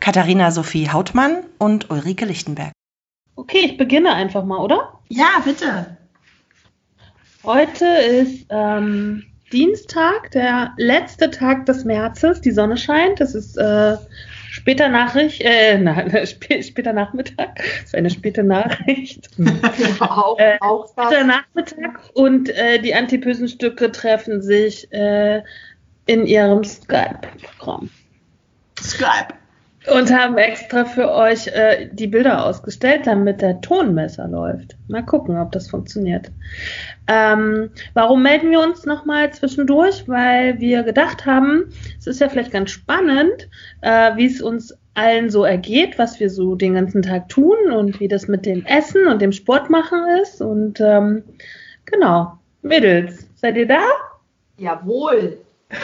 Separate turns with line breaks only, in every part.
Katharina Sophie Hautmann und Ulrike Lichtenberg.
Okay, ich beginne einfach mal, oder?
Ja, bitte.
Heute ist ähm, Dienstag, der letzte Tag des Märzes. Die Sonne scheint. Es ist äh, später Nachricht, äh, na, sp später Nachmittag. Das ist eine späte Nachricht.
auch,
äh,
auch
später Nachmittag und äh, die antipösen Stücke treffen sich äh, in ihrem Skype-Programm.
Skype.
Und haben extra für euch äh, die Bilder ausgestellt, damit der Tonmesser läuft. Mal gucken, ob das funktioniert. Ähm, warum melden wir uns nochmal zwischendurch? Weil wir gedacht haben, es ist ja vielleicht ganz spannend, äh, wie es uns allen so ergeht, was wir so den ganzen Tag tun und wie das mit dem Essen und dem Sport machen ist. Und ähm, genau, Mädels, seid ihr da?
Jawohl.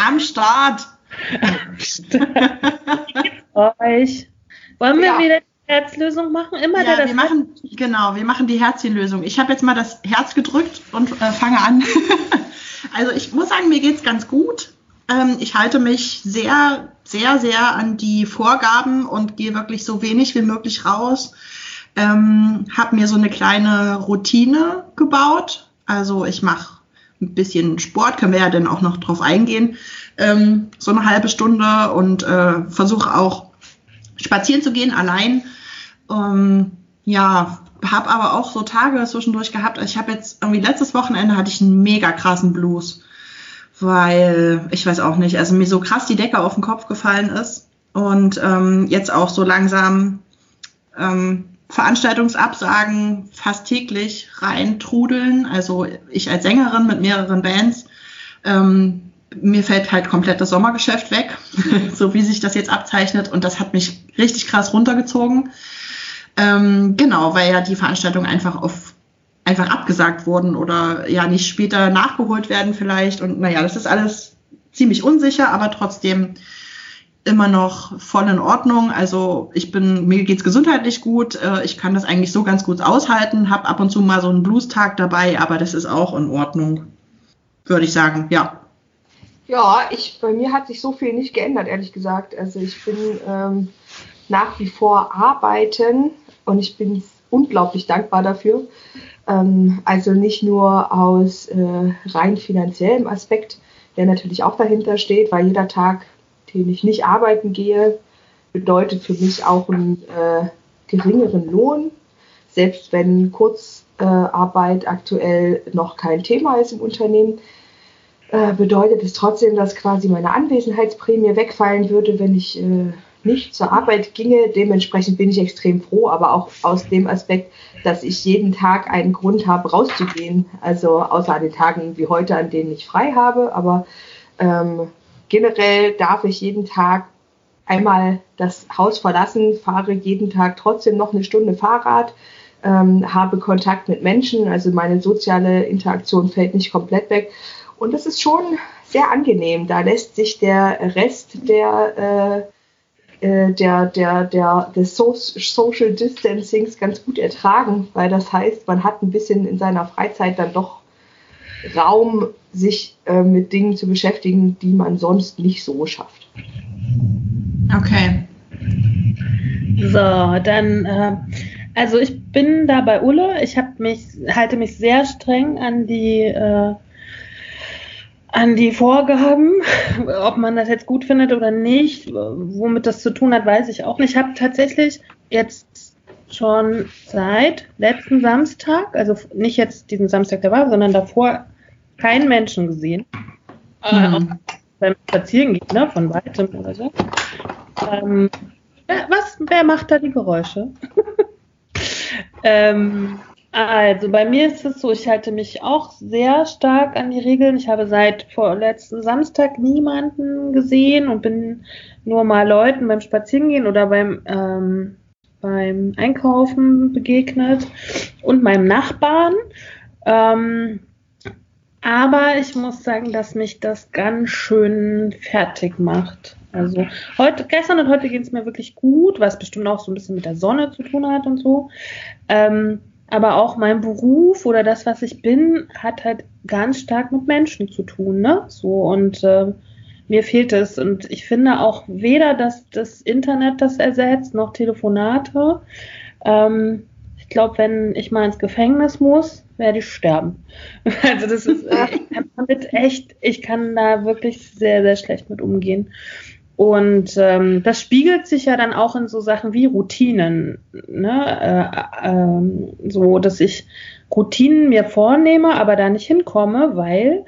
Am Start.
euch. Wollen wir
Ja.
wieder die Herzlösung machen? Immer
Ja,
das
wir machen, genau, wir machen die Herzchenlösung. Ich habe jetzt mal das Herz gedrückt und äh, fange an. also ich muss sagen, mir geht's ganz gut. Ähm, ich halte mich sehr, sehr, sehr an die Vorgaben und gehe wirklich so wenig wie möglich raus. Ähm, habe mir so eine kleine Routine gebaut. Also ich mache ein bisschen Sport, können wir ja dann auch noch drauf eingehen. Ähm, so eine halbe Stunde und äh, versuche auch spazieren zu gehen allein. Ähm, ja, habe aber auch so Tage zwischendurch gehabt. Ich habe jetzt irgendwie letztes Wochenende hatte ich einen mega krassen Blues, weil ich weiß auch nicht, also mir so krass die Decke auf den Kopf gefallen ist und ähm, jetzt auch so langsam ähm, Veranstaltungsabsagen fast täglich reintrudeln. Also ich als Sängerin mit mehreren Bands, ähm, mir fällt halt komplett das Sommergeschäft weg, so wie sich das jetzt abzeichnet. Und das hat mich richtig krass runtergezogen. Ähm, genau, weil ja die Veranstaltungen einfach auf einfach abgesagt wurden oder ja nicht später nachgeholt werden vielleicht. Und naja, das ist alles ziemlich unsicher, aber trotzdem immer noch voll in Ordnung. Also ich bin, mir geht's gesundheitlich gut. Äh, Ich kann das eigentlich so ganz gut aushalten. Hab ab und zu mal so einen Blues-Tag dabei, aber das ist auch in Ordnung, würde ich sagen. Ja.
Ja, ich, bei mir hat sich so viel nicht geändert, ehrlich gesagt. Also ich bin ähm, nach wie vor arbeiten und ich bin unglaublich dankbar dafür. Ähm, also nicht nur aus äh, rein finanziellem Aspekt, der natürlich auch dahinter steht, weil jeder Tag, den ich nicht arbeiten gehe, bedeutet für mich auch einen äh, geringeren Lohn. Selbst wenn Kurzarbeit aktuell noch kein Thema ist im Unternehmen, äh, bedeutet es trotzdem, dass quasi meine Anwesenheitsprämie wegfallen würde, wenn ich äh, nicht zur Arbeit ginge. Dementsprechend bin ich extrem froh, aber auch aus dem Aspekt, dass ich jeden Tag einen Grund habe, rauszugehen. Also außer an den Tagen wie heute, an denen ich frei habe. Aber ähm, generell darf ich jeden Tag einmal das Haus verlassen, fahre jeden Tag trotzdem noch eine Stunde Fahrrad, ähm, habe Kontakt mit Menschen, also meine soziale Interaktion fällt nicht komplett weg. Und das ist schon sehr angenehm. Da lässt sich der Rest der, äh, äh, der, der, der, des so Social Distancings ganz gut ertragen, weil das heißt, man hat ein bisschen in seiner Freizeit dann doch Raum, sich äh, mit Dingen zu beschäftigen, die man sonst nicht so schafft.
Okay.
So, dann, äh, also ich bin da bei Ulle. Ich mich, halte mich sehr streng an die, äh, an die Vorgaben. Ob man das jetzt gut findet oder nicht, womit das zu tun hat, weiß ich auch nicht. Ich habe tatsächlich jetzt schon seit letzten Samstag, also nicht jetzt diesen Samstag der Wahl, sondern davor keinen Menschen gesehen. Äh,
Mhm.
auch beim Spazierengehen, ne, von weitem oder so. Ähm, wer- was, wer macht da die Geräusche? ähm, also bei mir ist es so, ich halte mich auch sehr stark an die Regeln. Ich habe seit vorletzten Samstag niemanden gesehen und bin nur mal Leuten beim Spazierengehen oder beim ähm, beim Einkaufen begegnet und meinem Nachbarn. Ähm, aber ich muss sagen, dass mich das ganz schön fertig macht. Also heute, gestern und heute ging es mir wirklich gut, was bestimmt auch so ein bisschen mit der Sonne zu tun hat und so. Ähm, aber auch mein Beruf oder das, was ich bin, hat halt ganz stark mit Menschen zu tun, ne? So und äh, mir fehlt es. Und ich finde auch weder, dass das Internet das ersetzt, noch Telefonate. Ähm, ich glaube, wenn ich mal ins Gefängnis muss, werde ich sterben. Also das ist, ich kann damit echt, ich kann da wirklich sehr, sehr schlecht mit umgehen. Und ähm, das spiegelt sich ja dann auch in so Sachen wie Routinen, ne? Äh, äh, so dass ich Routinen mir vornehme, aber da nicht hinkomme, weil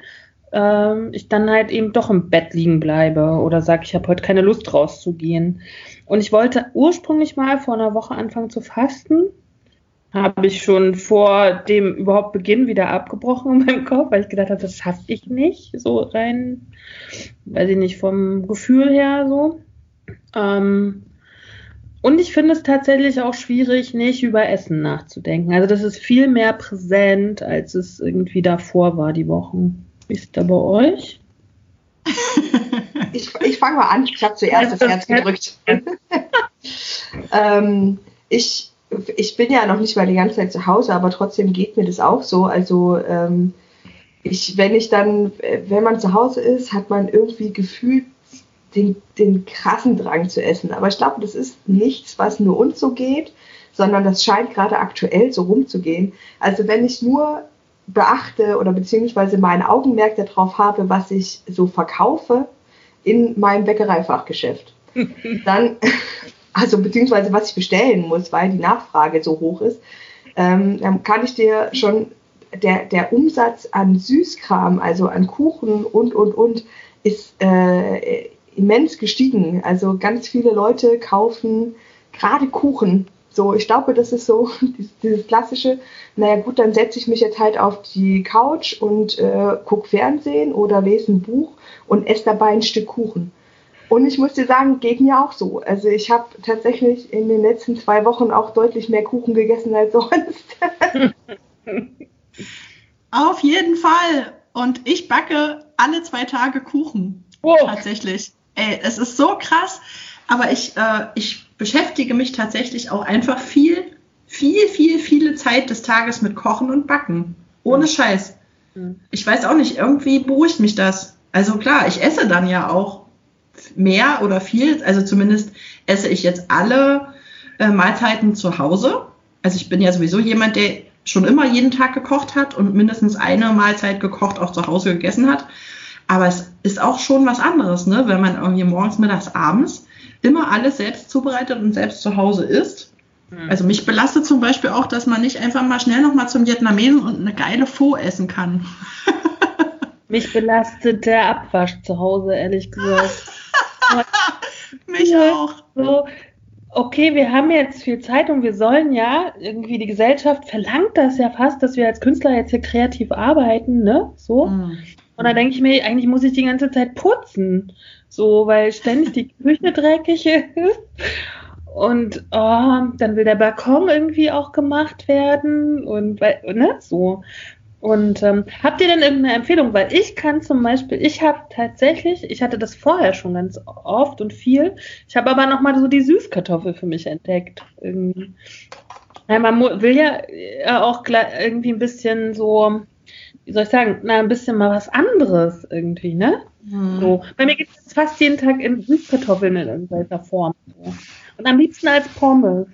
ähm, ich dann halt eben doch im Bett liegen bleibe oder sage, ich habe heute keine Lust rauszugehen. Und ich wollte ursprünglich mal vor einer Woche anfangen zu fasten. Habe ich schon vor dem überhaupt Beginn wieder abgebrochen in meinem Kopf, weil ich gedacht habe, das schaffe ich nicht, so rein, weiß ich nicht, vom Gefühl her so. Ähm, und ich finde es tatsächlich auch schwierig, nicht über Essen nachzudenken. Also das ist viel mehr präsent, als es irgendwie davor war, die Wochen. Wie ist da bei euch?
ich ich fange mal an. Ich habe zuerst das Herz gedrückt. ähm, ich, ich bin ja noch nicht mal die ganze Zeit zu Hause, aber trotzdem geht mir das auch so. Also ähm, ich, wenn ich dann, wenn man zu Hause ist, hat man irgendwie gefühlt den, den krassen Drang zu essen. Aber ich glaube, das ist nichts, was nur uns so geht, sondern das scheint gerade aktuell so rumzugehen. Also wenn ich nur beachte oder beziehungsweise mein Augenmerk darauf habe, was ich so verkaufe in meinem Bäckereifachgeschäft. Dann, also beziehungsweise was ich bestellen muss, weil die Nachfrage so hoch ist, ähm, dann kann ich dir schon der, der Umsatz an Süßkram, also an Kuchen und, und, und, ist äh, immens gestiegen. Also ganz viele Leute kaufen gerade Kuchen so, ich glaube, das ist so dieses klassische, naja gut, dann setze ich mich jetzt halt auf die Couch und äh, gucke Fernsehen oder lese ein Buch und esse dabei ein Stück Kuchen. Und ich muss dir sagen, geht mir auch so. Also ich habe tatsächlich in den letzten zwei Wochen auch deutlich mehr Kuchen gegessen als sonst.
Auf jeden Fall. Und ich backe alle zwei Tage Kuchen. Oh. Tatsächlich. Ey, es ist so krass. Aber ich, äh, ich beschäftige mich tatsächlich auch einfach viel, viel, viel, viele Zeit des Tages mit Kochen und Backen. Ohne mhm. Scheiß. Mhm. Ich weiß auch nicht, irgendwie beruhigt mich das. Also klar, ich esse dann ja auch mehr oder viel. Also zumindest esse ich jetzt alle äh, Mahlzeiten zu Hause. Also ich bin ja sowieso jemand, der schon immer jeden Tag gekocht hat und mindestens eine Mahlzeit gekocht auch zu Hause gegessen hat. Aber es ist auch schon was anderes, ne? wenn man irgendwie morgens, mittags, abends immer alles selbst zubereitet und selbst zu Hause isst. Hm. Also mich belastet zum Beispiel auch, dass man nicht einfach mal schnell nochmal zum Vietnamesen und eine geile Pho essen kann.
mich belastet der Abwasch zu Hause, ehrlich gesagt.
mich auch.
So, okay, wir haben jetzt viel Zeit und wir sollen ja, irgendwie die Gesellschaft verlangt das ja fast, dass wir als Künstler jetzt hier kreativ arbeiten, ne? So. Mm. Und dann denke ich mir, eigentlich muss ich die ganze Zeit putzen. So, weil ständig die Küche dreckig ist. Und oh, dann will der Balkon irgendwie auch gemacht werden und ne, so. Und ähm, habt ihr denn irgendeine Empfehlung? Weil ich kann zum Beispiel, ich habe tatsächlich, ich hatte das vorher schon ganz oft und viel. Ich habe aber nochmal so die Süßkartoffel für mich entdeckt. Irgendwie. Man will ja auch irgendwie ein bisschen so, wie soll ich sagen, na, ein bisschen mal was anderes irgendwie, ne? Hm. So. Bei mir gibt es fast jeden Tag in Süßkartoffeln in irgendeiner Form. Und am liebsten als Pommes.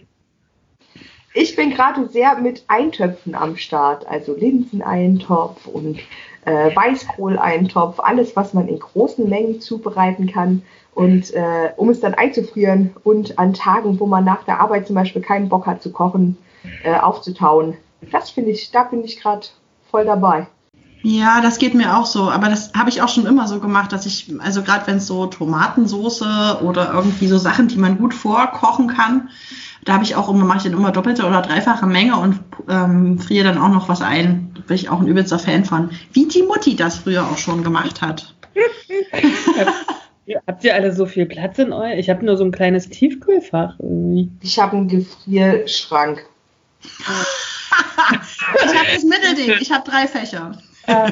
Ich bin gerade sehr mit Eintöpfen am Start, also Linseneintopf und äh, Weißkohleintopf, alles, was man in großen Mengen zubereiten kann. Und äh, um es dann einzufrieren und an Tagen, wo man nach der Arbeit zum Beispiel keinen Bock hat zu kochen, äh, aufzutauen. Das finde ich, da bin ich gerade voll dabei.
Ja, das geht mir auch so, aber das habe ich auch schon immer so gemacht, dass ich, also gerade wenn es so Tomatensoße oder irgendwie so Sachen, die man gut vorkochen kann, da habe ich auch immer, mache ich dann immer doppelte oder dreifache Menge und ähm, friere dann auch noch was ein. Da bin ich auch ein übelster Fan von. Wie die Mutti das früher auch schon gemacht hat.
Habt ihr alle so viel Platz in euch? Ich habe nur so ein kleines Tiefkühlfach irgendwie.
Ich habe einen Gefrierschrank.
ich habe das Mittelding. Ich habe drei Fächer.
Äh,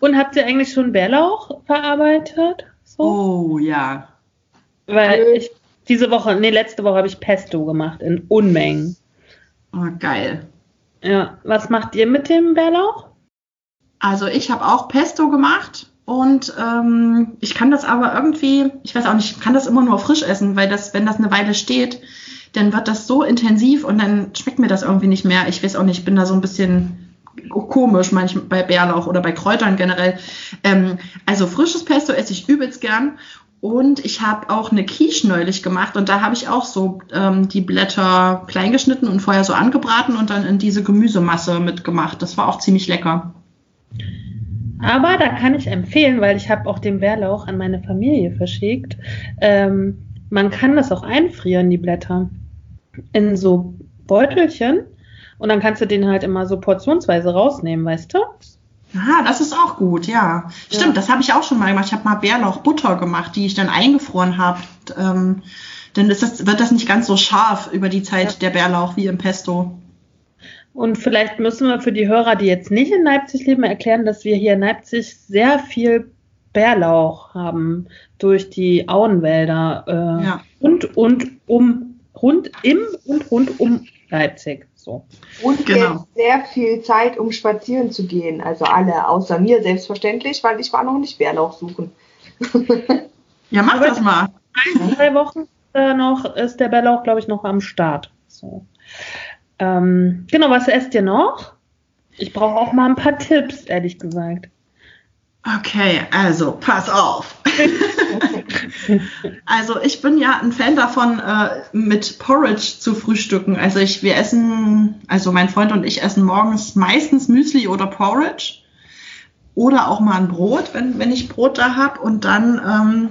und habt ihr eigentlich schon Bärlauch verarbeitet? So?
Oh ja.
Weil
Nö.
ich diese Woche, nee, letzte Woche habe ich Pesto gemacht in Unmengen.
Oh, geil.
Ja, was macht ihr mit dem Bärlauch?
Also ich habe auch Pesto gemacht und ähm, ich kann das aber irgendwie, ich weiß auch nicht, ich kann das immer nur frisch essen, weil das, wenn das eine Weile steht, dann wird das so intensiv und dann schmeckt mir das irgendwie nicht mehr. Ich weiß auch nicht, ich bin da so ein bisschen komisch manchmal bei Bärlauch oder bei Kräutern generell. Ähm, also frisches Pesto esse ich übelst gern. Und ich habe auch eine Quiche neulich gemacht und da habe ich auch so ähm, die Blätter klein geschnitten und vorher so angebraten und dann in diese Gemüsemasse mitgemacht. Das war auch ziemlich lecker.
Aber da kann ich empfehlen, weil ich habe auch den Bärlauch an meine Familie verschickt. Ähm, man kann das auch einfrieren, die Blätter, in so Beutelchen. Und dann kannst du den halt immer so portionsweise rausnehmen, weißt du?
Ah, das ist auch gut, ja. Stimmt,
Ja.
das habe ich auch schon mal gemacht. Ich habe mal Bärlauchbutter gemacht, die ich dann eingefroren habe. Ähm, dann ist das, wird das nicht ganz so scharf über die Zeit
Ja.
der Bärlauch wie im Pesto.
Und vielleicht müssen wir für die Hörer, die jetzt nicht in Leipzig leben, erklären, dass wir hier in Leipzig sehr viel Bärlauch haben durch die Auenwälder äh,
Ja.
und und um rund im und rund um Leipzig. So.
Und
Genau.
jetzt sehr viel Zeit, um spazieren zu gehen. Also alle, außer mir selbstverständlich, weil ich war noch nicht Bärlauch suchen.
Ja, mach
Aber-
das mal.
Ein, zwei Wochen äh, noch ist der Bärlauch, glaube ich, noch am Start. So. Ähm, genau, was esst ihr noch? Ich brauche auch mal ein paar Tipps, ehrlich gesagt.
Okay, also pass auf. also ich bin ja ein Fan davon, äh, mit Porridge zu frühstücken. Also ich, wir essen, also mein Freund und ich essen morgens meistens Müsli oder Porridge. Oder auch mal ein Brot, wenn, wenn ich Brot da habe. Und dann ähm,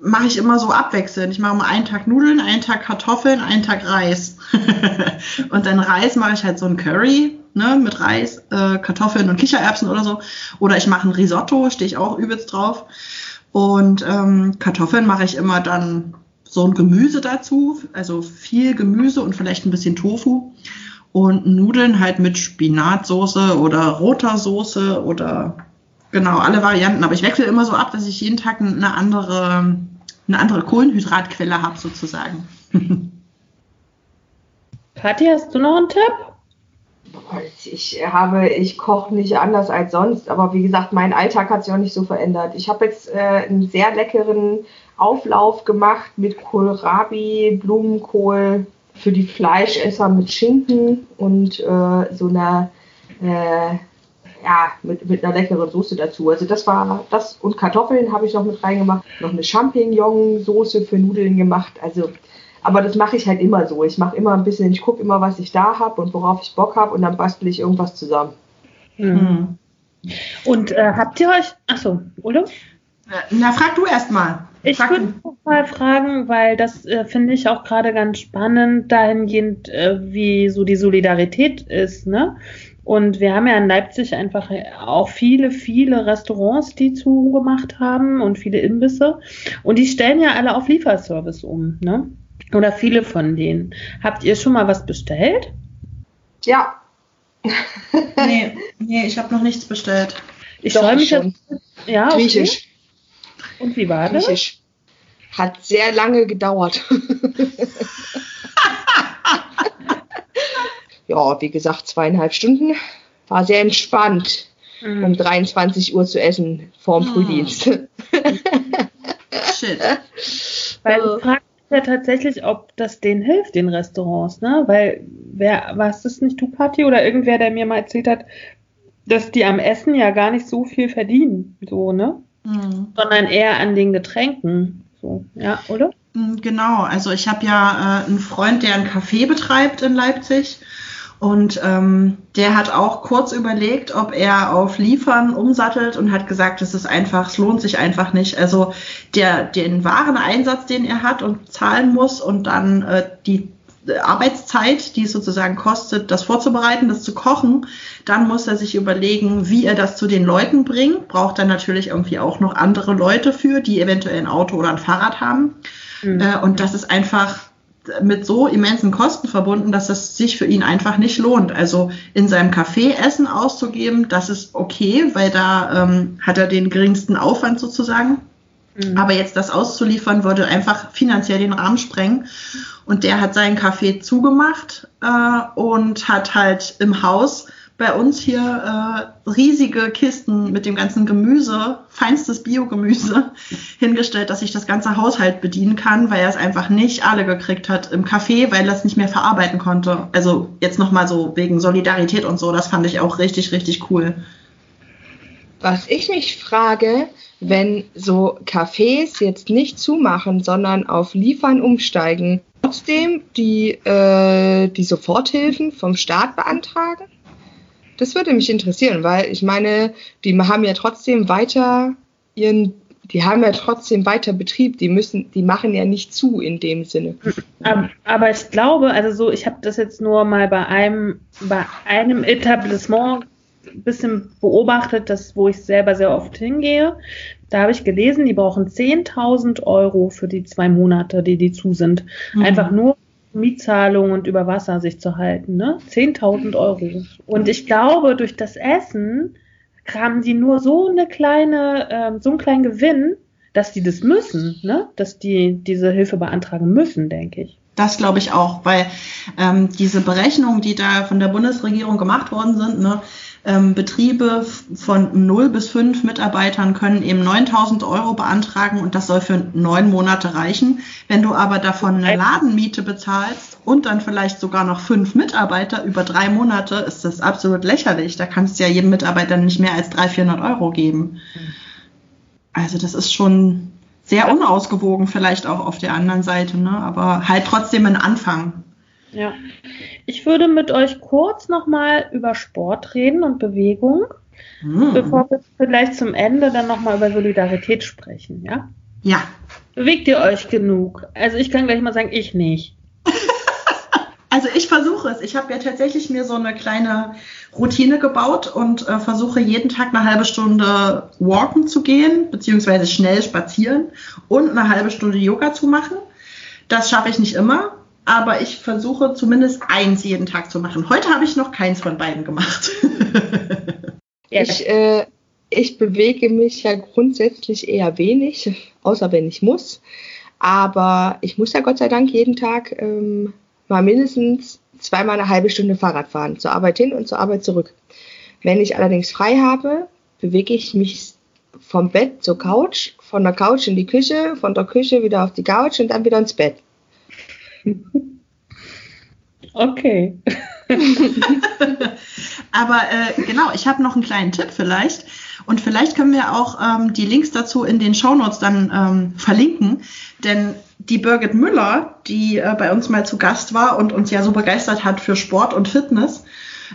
mache ich immer so abwechselnd. Ich mache mal einen Tag Nudeln, einen Tag Kartoffeln, einen Tag Reis. und dann Reis mache ich halt so ein Curry ne, mit Reis, äh, Kartoffeln und Kichererbsen oder so. Oder ich mache ein Risotto, stehe ich auch übelst drauf. Und ähm, Kartoffeln mache ich immer dann so ein Gemüse dazu, also viel Gemüse und vielleicht ein bisschen Tofu. Und Nudeln halt mit Spinatsoße oder roter Soße oder genau alle Varianten. Aber ich wechsle immer so ab, dass ich jeden Tag eine andere, eine andere Kohlenhydratquelle habe sozusagen.
Kathi, hast du noch einen Tipp?
Ich habe, ich koche nicht anders als sonst, aber wie gesagt, mein Alltag hat sich auch nicht so verändert. Ich habe jetzt äh, einen sehr leckeren Auflauf gemacht mit Kohlrabi, Blumenkohl für die Fleischesser mit Schinken und äh, so einer äh, ja, mit, mit einer leckeren Soße dazu. Also das war das und Kartoffeln habe ich noch mit reingemacht, noch eine Champignon-Soße für Nudeln gemacht. Also, aber das mache ich halt immer so. Ich mache immer ein bisschen, ich gucke immer, was ich da habe und worauf ich Bock habe und dann bastel ich irgendwas zusammen.
Hm. Und äh, habt ihr euch, achso, oder?
Na, frag du erst mal.
Ich würde mal fragen, weil das äh, finde ich auch gerade ganz spannend, dahingehend, äh, wie so die Solidarität ist, ne? Und wir haben ja in Leipzig einfach auch viele, viele Restaurants, die zugemacht haben und viele Imbisse. Und die stellen ja alle auf Lieferservice um, ne? Oder viele von denen. Habt ihr schon mal was bestellt?
Ja,
Nee, nee, ich habe noch nichts bestellt.
Ich freue mich
schon.
jetzt. Ja, okay.
Griechisch.
Und wie war das?
Griechisch. Hat sehr lange gedauert. ja, wie gesagt, zweieinhalb Stunden. War sehr entspannt, um
Mhm.
23 Uhr zu essen vorm
Hm.
Frühdienst.
Shit.
Weil ich frage mich ja tatsächlich, ob das denen hilft, den Restaurants, ne? Weil wer, was ist nicht du, Kathi, oder irgendwer, der mir mal erzählt hat, dass die am Essen ja gar nicht so viel verdienen, so, ne?
Hm.
Sondern eher an den Getränken. So, ja, oder?
Mm, Genau, also ich habe ja äh, einen Freund, der ein Café betreibt in Leipzig und ähm, der hat auch kurz überlegt, ob er auf Liefern umsattelt und hat gesagt, es ist einfach, es lohnt sich einfach nicht. Also der den Wareneinsatz, den er hat und zahlen muss und dann äh, die Arbeitszeit, die es sozusagen kostet, das vorzubereiten, das zu kochen. Dann muss er sich überlegen, wie er das zu den Leuten bringt. Braucht dann natürlich irgendwie auch noch andere Leute für, die eventuell ein Auto oder ein Fahrrad haben. Mhm. Äh, und das ist einfach mit so immensen Kosten verbunden, dass es sich für ihn einfach nicht lohnt. Also in seinem Café Essen auszugeben, das ist okay, weil da ähm, hat er den geringsten Aufwand sozusagen. Mhm. Aber jetzt das auszuliefern, würde einfach finanziell den Rahmen sprengen. Und der hat seinen Café zugemacht äh, und hat halt im Haus bei uns hier äh, riesige Kisten mit dem ganzen Gemüse, feinstes Biogemüse, hingestellt, dass ich das ganze Haushalt bedienen kann, weil er es einfach nicht alle gekriegt hat im Café, weil er es nicht mehr verarbeiten konnte. Also jetzt nochmal so wegen Solidarität und so, das fand ich auch richtig, richtig cool.
Was ich mich frage, wenn so Cafés jetzt nicht zumachen, sondern auf Liefern umsteigen, trotzdem die, äh, die Soforthilfen vom Staat beantragen? Das würde mich interessieren, weil ich meine, die haben ja trotzdem weiter ihren, die haben ja trotzdem weiter Betrieb, die müssen, die machen ja nicht zu in dem Sinne.
Aber ich glaube, also so, ich habe das jetzt nur mal bei einem, bei einem Etablissement ein bisschen beobachtet, das, wo ich selber sehr oft hingehe. Da habe ich gelesen, die brauchen 10.000 Euro für die zwei Monate, die die zu sind. Mhm. Einfach nur Mietzahlung und über Wasser sich zu halten, ne? 10.000 Euro. Und ich glaube, durch das Essen haben die nur so eine kleine, ähm, so einen kleinen Gewinn, dass die das müssen, ne? Dass die diese Hilfe beantragen müssen, denke ich.
Das glaube ich auch, weil ähm, diese Berechnungen, die da von der Bundesregierung gemacht worden sind, ne, ähm, Betriebe von 0 bis 5 Mitarbeitern können eben 9000 Euro beantragen und das soll für neun Monate reichen. Wenn du aber davon eine Ladenmiete bezahlst und dann vielleicht sogar noch fünf Mitarbeiter über drei Monate, ist das absolut lächerlich. Da kannst du ja jedem Mitarbeiter nicht mehr als 300, 400 Euro geben. Also das ist schon sehr unausgewogen vielleicht auch auf der anderen Seite, ne? aber halt trotzdem ein Anfang.
Ja. Ich würde mit euch kurz nochmal über Sport reden und Bewegung, hm. bevor wir vielleicht zum Ende dann nochmal über Solidarität sprechen, ja?
Ja.
Bewegt ihr euch genug? Also ich kann gleich mal sagen, ich nicht.
Also ich versuche es. Ich habe ja tatsächlich mir so eine kleine Routine gebaut und äh, versuche jeden Tag eine halbe Stunde walken zu gehen, beziehungsweise schnell spazieren und eine halbe Stunde Yoga zu machen. Das schaffe ich nicht immer, aber ich versuche zumindest eins jeden Tag zu machen. Heute habe ich noch keins von beiden gemacht.
ich, äh, ich bewege mich ja grundsätzlich eher wenig, außer wenn ich muss. Aber ich muss ja Gott sei Dank jeden Tag ähm, mal mindestens zweimal eine halbe Stunde Fahrrad fahren, zur Arbeit hin und zur Arbeit zurück. Wenn ich allerdings frei habe, bewege ich mich vom Bett zur Couch, von der Couch in die Küche, von der Küche wieder auf die Couch und dann wieder ins Bett.
Okay.
Aber äh, genau, ich habe noch einen kleinen Tipp vielleicht. Und vielleicht können wir auch ähm, die Links dazu in den Shownotes dann ähm, verlinken. Denn die Birgit Müller, die äh, bei uns mal zu Gast war und uns ja so begeistert hat für Sport und Fitness,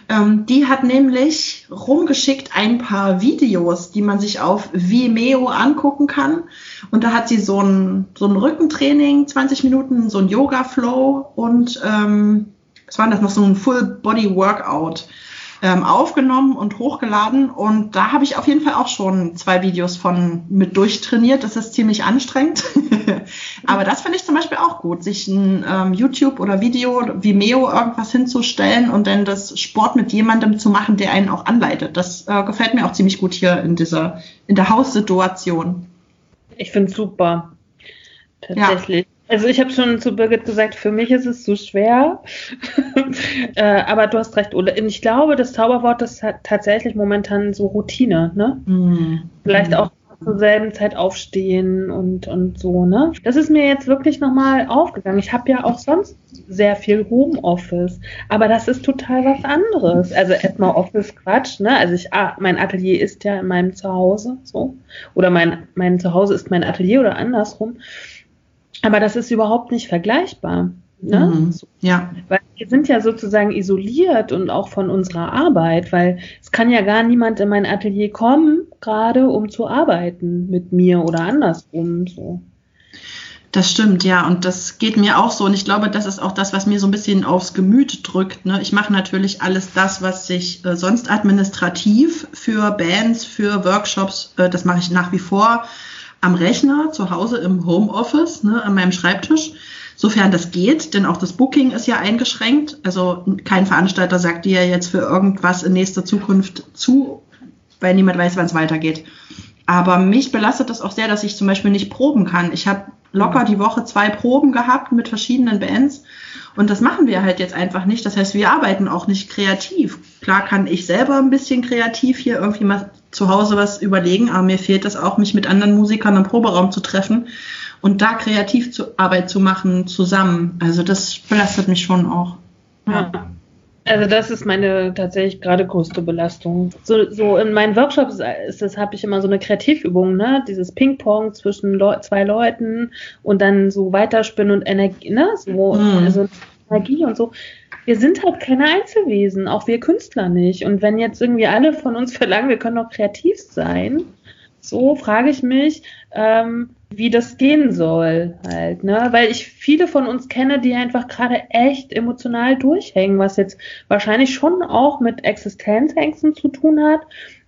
ähm, die hat nämlich rumgeschickt ein paar Videos, die man sich auf Vimeo angucken kann. Und da hat sie so ein, so ein Rückentraining, 20 Minuten, so ein Yoga-Flow und ähm, was war das noch, so ein Full-Body-Workout ähm, aufgenommen und hochgeladen. Und da habe ich auf jeden Fall auch schon zwei Videos von mit durchtrainiert. Das ist ziemlich anstrengend. Aber das finde ich zum Beispiel auch gut, sich ein ähm, YouTube oder Video, Vimeo irgendwas hinzustellen und dann das Sport mit jemandem zu machen, der einen auch anleitet. Das äh, gefällt mir auch ziemlich gut hier in dieser, in der Haussituation.
Ich finde es super. Tatsächlich. Ja. Also ich habe schon zu Birgit gesagt, für mich ist es zu schwer. äh, aber du hast recht, Ole. Ich glaube, das Zauberwort ist tatsächlich momentan so Routine, ne? Mm. Vielleicht auch zur selben Zeit aufstehen und, und so, ne? Das ist mir jetzt wirklich nochmal aufgegangen. Ich habe ja auch sonst sehr viel Homeoffice, aber das ist total was anderes. Also erstmal Office Quatsch, ne? Also ich, ah, mein Atelier ist ja in meinem Zuhause, so. Oder mein, mein Zuhause ist mein Atelier oder andersrum. Aber das ist überhaupt nicht vergleichbar. Ne? Mhm.
Ja.
Weil wir sind ja sozusagen isoliert und auch von unserer Arbeit, weil es kann ja gar niemand in mein Atelier kommen, gerade um zu arbeiten mit mir oder andersrum. So.
Das stimmt, ja. Und das geht mir auch so. Und ich glaube, das ist auch das, was mir so ein bisschen aufs Gemüt drückt. Ne? Ich mache natürlich alles das, was sich äh, sonst administrativ für Bands, für Workshops, äh, das mache ich nach wie vor am Rechner, zu Hause im Homeoffice, ne, an meinem Schreibtisch. Sofern das geht, denn auch das Booking ist ja eingeschränkt. Also kein Veranstalter sagt dir jetzt für irgendwas in nächster Zukunft zu, weil niemand weiß, wann es weitergeht. Aber mich belastet das auch sehr, dass ich zum Beispiel nicht proben kann. Ich habe locker die Woche zwei Proben gehabt mit verschiedenen Bands. Und das machen wir halt jetzt einfach nicht. Das heißt, wir arbeiten auch nicht kreativ. Klar kann ich selber ein bisschen kreativ hier irgendwie mal zu Hause was überlegen, aber mir fehlt es auch, mich mit anderen Musikern im Proberaum zu treffen und da kreativ zu, Arbeit zu machen zusammen. Also das belastet mich schon auch.
Ja. Also das ist meine tatsächlich gerade größte Belastung. So, so in meinen Workshops ist das habe ich immer so eine Kreativübung, ne? Dieses Ping-Pong zwischen Leu zwei Leuten und dann so weiterspinnen und Energie, ne? So mhm. also Energie und so. Wir sind halt keine Einzelwesen, auch wir Künstler nicht. Und wenn jetzt irgendwie alle von uns verlangen, wir können doch kreativ sein, so frage ich mich, ähm, wie das gehen soll halt, ne? Weil ich viele von uns kenne, die einfach gerade echt emotional durchhängen, was jetzt wahrscheinlich schon auch mit Existenzängsten zu tun hat,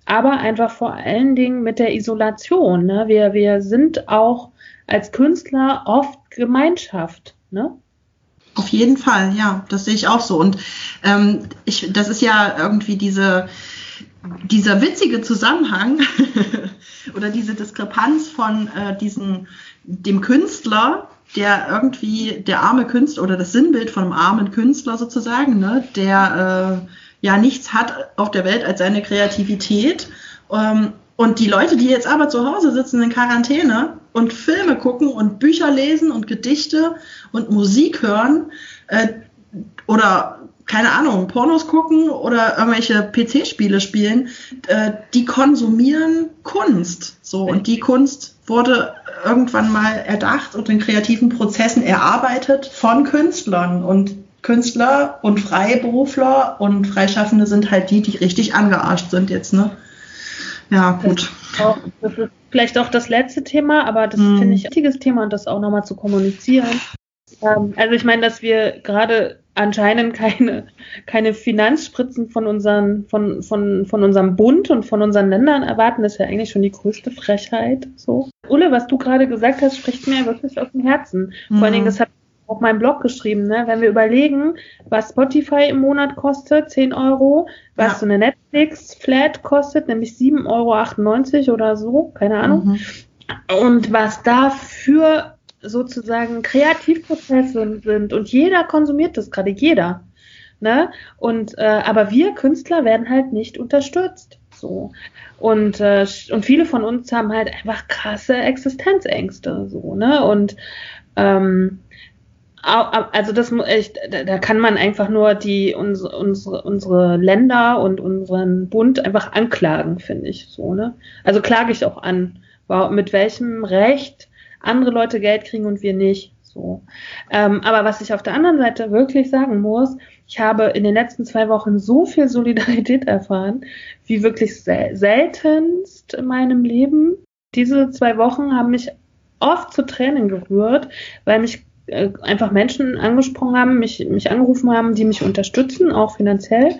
aber einfach vor allen Dingen mit der Isolation. Ne? Wir, wir sind auch als Künstler oft Gemeinschaft, ne?
Auf jeden Fall, ja, das sehe ich auch so. Und ähm, ich, das ist ja irgendwie diese, dieser witzige Zusammenhang oder diese Diskrepanz von äh, diesen, dem Künstler, der irgendwie der arme Künstler oder das Sinnbild von einem armen Künstler sozusagen, ne, der äh, ja nichts hat auf der Welt als seine Kreativität. Ähm, und die Leute, die jetzt aber zu Hause sitzen in Quarantäne und Filme gucken und Bücher lesen und Gedichte und Musik hören äh, oder keine Ahnung, Pornos gucken oder irgendwelche PC-Spiele spielen, äh, die konsumieren Kunst. So, und die Kunst wurde irgendwann mal erdacht und in kreativen Prozessen erarbeitet von Künstlern. Und Künstler und Freiberufler und Freischaffende sind halt die, die richtig angearscht sind jetzt, ne? Ja, gut.
Das ist, vielleicht auch das letzte Thema, aber das hm. finde ich ein wichtiges Thema und das auch nochmal zu kommunizieren. Ähm, also ich meine, dass wir gerade anscheinend keine, keine Finanzspritzen von, unseren, von, von, von unserem Bund und von unseren Ländern erwarten, ist ja eigentlich schon die größte Frechheit. So. Ulle, was du gerade gesagt hast, spricht mir wirklich aus dem Herzen. Mhm. Vor allen Dingen, das habe ich auf meinem Blog geschrieben, ne? wenn wir überlegen, was Spotify im Monat kostet, 10 Euro, was ja. so eine Netflix-Flat kostet, nämlich 7,98 Euro oder so, keine Ahnung. Mhm. Und was da für sozusagen Kreativprozesse sind und jeder konsumiert das gerade, jeder. Ne? Und äh, aber wir Künstler werden halt nicht unterstützt. So. Und, äh, und viele von uns haben halt einfach krasse Existenzängste. So, ne? Und ähm, also das echt, da kann man einfach nur die unsere, unsere, Länder und unseren Bund einfach anklagen, finde ich so, ne? Also klage ich auch an. Mit welchem Recht andere Leute Geld kriegen und wir nicht. So. Ähm, aber was ich auf der anderen Seite wirklich sagen muss, ich habe in den letzten zwei Wochen so viel Solidarität erfahren, wie wirklich sel seltenst in meinem Leben. Diese zwei Wochen haben mich oft zu Tränen gerührt, weil mich äh, einfach Menschen angesprochen haben, mich, mich angerufen haben, die mich unterstützen, auch finanziell.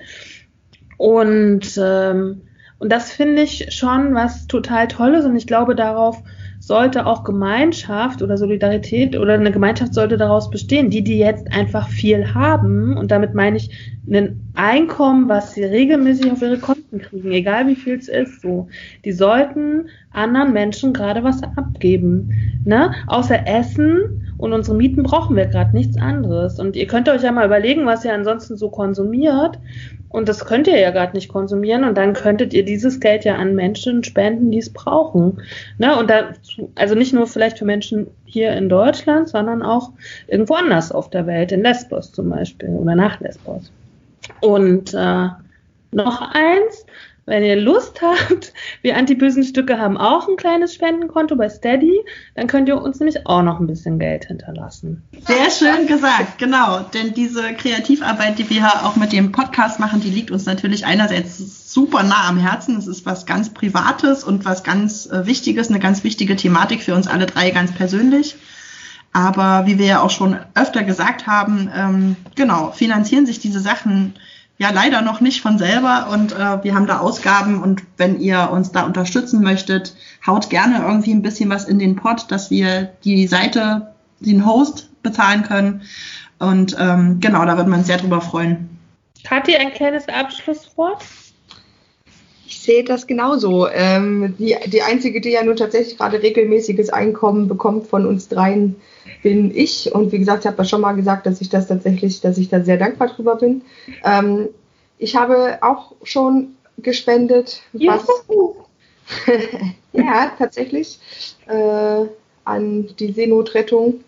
Und, ähm, und das finde ich schon was total Tolles und ich glaube, darauf sollte auch Gemeinschaft oder Solidarität oder eine Gemeinschaft sollte daraus bestehen. Die, die jetzt einfach viel haben, und damit meine ich ein Einkommen, was sie regelmäßig auf ihre Konten kriegen, egal wie viel es ist, so, die sollten anderen Menschen gerade was abgeben. Ne? Außer Essen und unsere Mieten brauchen wir gerade nichts anderes. Und ihr könnt euch ja mal überlegen, was ihr ansonsten so konsumiert und das könnt ihr ja gerade nicht konsumieren und dann könntet ihr dieses Geld ja an Menschen spenden, die es brauchen. Ne? Und da, also nicht nur vielleicht für Menschen hier in Deutschland, sondern auch irgendwo anders auf der Welt, in Lesbos zum Beispiel oder nach Lesbos. Und äh, noch eins, wenn ihr Lust habt, wir Antibösen Stücke haben auch ein kleines Spendenkonto bei Steady, dann könnt ihr uns nämlich auch noch ein bisschen Geld hinterlassen.
Sehr schön gesagt, genau. Denn diese Kreativarbeit, die wir auch mit dem Podcast machen, die liegt uns natürlich einerseits super nah am Herzen. Es ist was ganz Privates und was ganz äh, Wichtiges, eine ganz wichtige Thematik für uns alle drei ganz persönlich. Aber wie wir ja auch schon öfter gesagt haben, ähm, genau, finanzieren sich diese Sachen ja leider noch nicht von selber und äh, wir haben da Ausgaben und wenn ihr uns da unterstützen möchtet, haut gerne irgendwie ein bisschen was in den Pot, dass wir die Seite, den Host bezahlen können. Und ähm, genau, da wird man sehr drüber freuen.
Kathi, ein kleines Abschlusswort?
Ich sehe das genauso. Ähm, die, die einzige, die ja nun tatsächlich gerade regelmäßiges Einkommen bekommt von uns dreien, bin ich. Und wie gesagt, ich habe ja schon mal gesagt, dass ich das tatsächlich, dass ich da sehr dankbar drüber bin. Ähm, ich habe auch schon gespendet, was ja tatsächlich äh, an die Seenotrettung,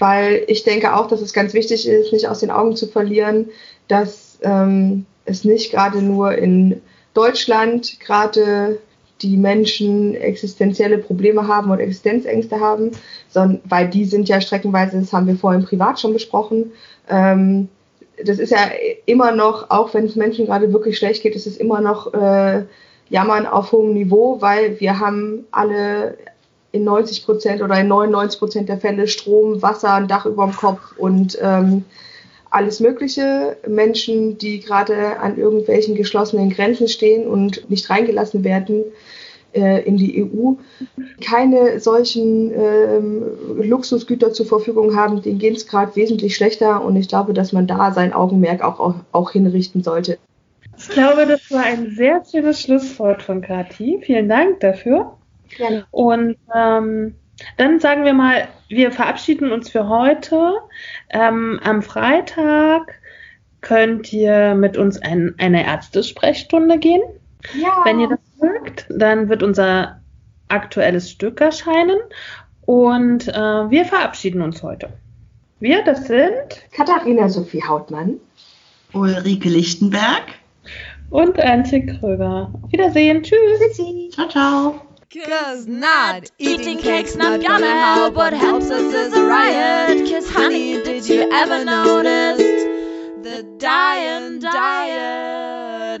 weil ich denke auch, dass es ganz wichtig ist, nicht aus den Augen zu verlieren, dass ähm, es nicht gerade nur in Deutschland gerade die Menschen existenzielle Probleme haben und Existenzängste haben, sondern weil die sind ja streckenweise, das haben wir vorhin privat schon besprochen, ähm, das ist ja immer noch, auch wenn es Menschen gerade wirklich schlecht geht, ist es immer noch äh, Jammern auf hohem Niveau, weil wir haben alle in 90 Prozent oder in 99 Prozent der Fälle Strom, Wasser, ein Dach über dem Kopf und ähm, alles Mögliche. Menschen, die gerade an irgendwelchen geschlossenen Grenzen stehen und nicht reingelassen werden äh, in die EU, keine solchen ähm, Luxusgüter zur Verfügung haben, denen geht es gerade wesentlich schlechter und ich glaube, dass man da sein Augenmerk auch, auch, auch hinrichten sollte.
Ich glaube, das war ein sehr schönes Schlusswort von Kathi. Vielen Dank dafür.
Gerne.
Und ähm, dann sagen wir mal, wir verabschieden uns für heute. Ähm, am Freitag könnt ihr mit uns ein, eine Ärztesprechstunde gehen.
Ja.
Wenn ihr das mögt, dann wird unser aktuelles Stück erscheinen und äh, wir verabschieden uns heute. Wir, das sind
Katharina Sophie Hautmann.
Ulrike Lichtenberg.
und Antje Kröger. Auf Wiedersehen. Tschüss.
Ciao, ciao.
Cause not eating cake's not gonna help. What helps us is a riot. Cause honey, did you ever notice the dying diet?